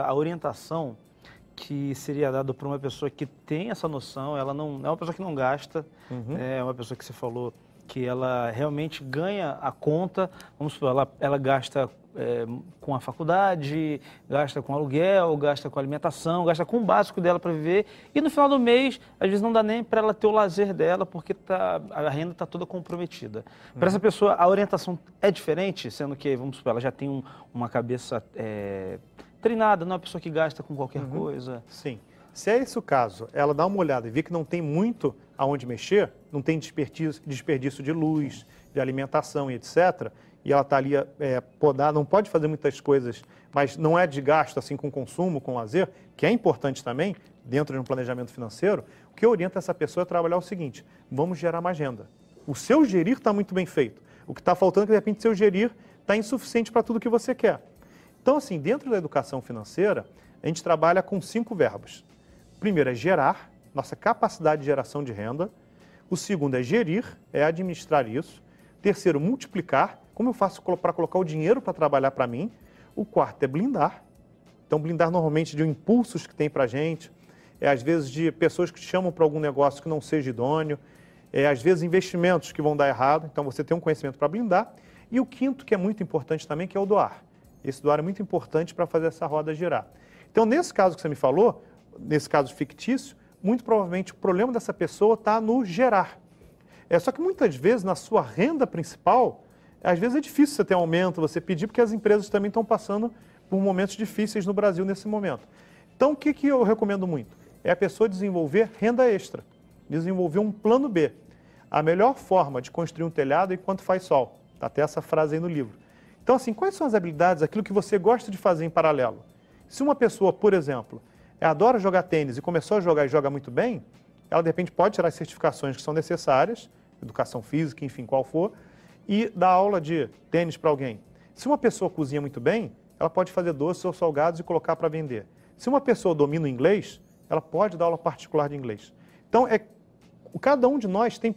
A orientação que seria dada para uma pessoa que tem essa noção, ela não é uma pessoa que não gasta, uhum. é uma pessoa que você falou que ela realmente ganha a conta, vamos supor, ela, ela gasta é, com a faculdade, gasta com aluguel, gasta com alimentação, gasta com o básico dela para viver e no final do mês, às vezes não dá nem para ela ter o lazer dela porque tá, a renda está toda comprometida. Para essa pessoa, a orientação é diferente, sendo que, vamos supor, ela já tem um, uma cabeça é, treinada, não é uma pessoa que gasta com qualquer uhum. coisa. Sim. Se é esse o caso, ela dá uma olhada e vê que não tem muito aonde mexer, não tem desperdício, desperdício de luz, de alimentação e etc., e ela está ali é, podada, não pode fazer muitas coisas, mas não é de gasto assim com consumo, com lazer, que é importante também, dentro de um planejamento financeiro, o que orienta essa pessoa a trabalhar é o seguinte, vamos gerar mais renda. O seu gerir está muito bem feito. O que está faltando é que, de repente, seu gerir está insuficiente para tudo que você quer. Então, assim, dentro da educação financeira, a gente trabalha com cinco verbos. Primeiro é gerar, nossa capacidade de geração de renda. O segundo é gerir, é administrar isso. Terceiro, multiplicar, como eu faço para colocar o dinheiro para trabalhar para mim. O quarto é blindar. Então, blindar normalmente de impulsos que tem para a gente, é às vezes de pessoas que te chamam para algum negócio que não seja idôneo, é às vezes investimentos que vão dar errado, então você tem um conhecimento para blindar. E o quinto, que é muito importante também, que é o doar. Esse doar é muito importante para fazer essa roda girar. Então, nesse caso que você me falou, nesse caso fictício, muito provavelmente o problema dessa pessoa está no gerar. É só que muitas vezes na sua renda principal, às vezes é difícil você ter aumento, você pedir, porque as empresas também estão passando por momentos difíceis no Brasil nesse momento. Então, o que, que eu recomendo muito? É a pessoa desenvolver renda extra, desenvolver um plano B. A melhor forma de construir um telhado é enquanto faz sol. Está até essa frase aí no livro. Então, assim, quais são as habilidades, aquilo que você gosta de fazer em paralelo? Se uma pessoa, por exemplo, adora jogar tênis e começou a jogar e joga muito bem, ela de repente pode tirar as certificações que são necessárias, educação física, enfim, qual for, e dar aula de tênis para alguém. Se uma pessoa cozinha muito bem, ela pode fazer doces ou salgados e colocar para vender. Se uma pessoa domina o inglês, ela pode dar aula particular de inglês. Então, é, cada um de nós tem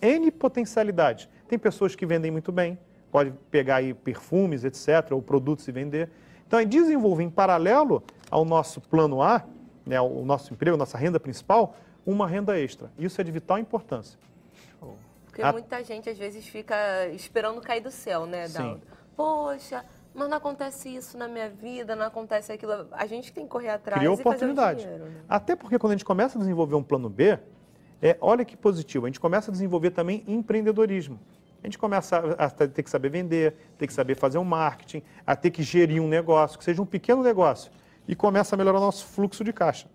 N potencialidades. Tem pessoas que vendem muito bem, pode pegar aí perfumes, etc., ou produtos e vender. Então, é desenvolver em paralelo ao nosso plano A, né, o nosso emprego, nossa renda principal, uma renda extra. Isso é de vital importância. Porque A... muita gente, às vezes, fica esperando cair do céu, né, Daldo? Poxa, mas não acontece isso na minha vida, não acontece aquilo. A gente tem que correr atrás Cria oportunidade. Dinheiro, né? Até porque quando a gente começa a desenvolver um plano B, é, olha que positivo, a gente começa a desenvolver também empreendedorismo. A gente começa a, ter que saber vender, ter que saber fazer um marketing, a ter que gerir um negócio, que seja um pequeno negócio, e começa a melhorar o nosso fluxo de caixa.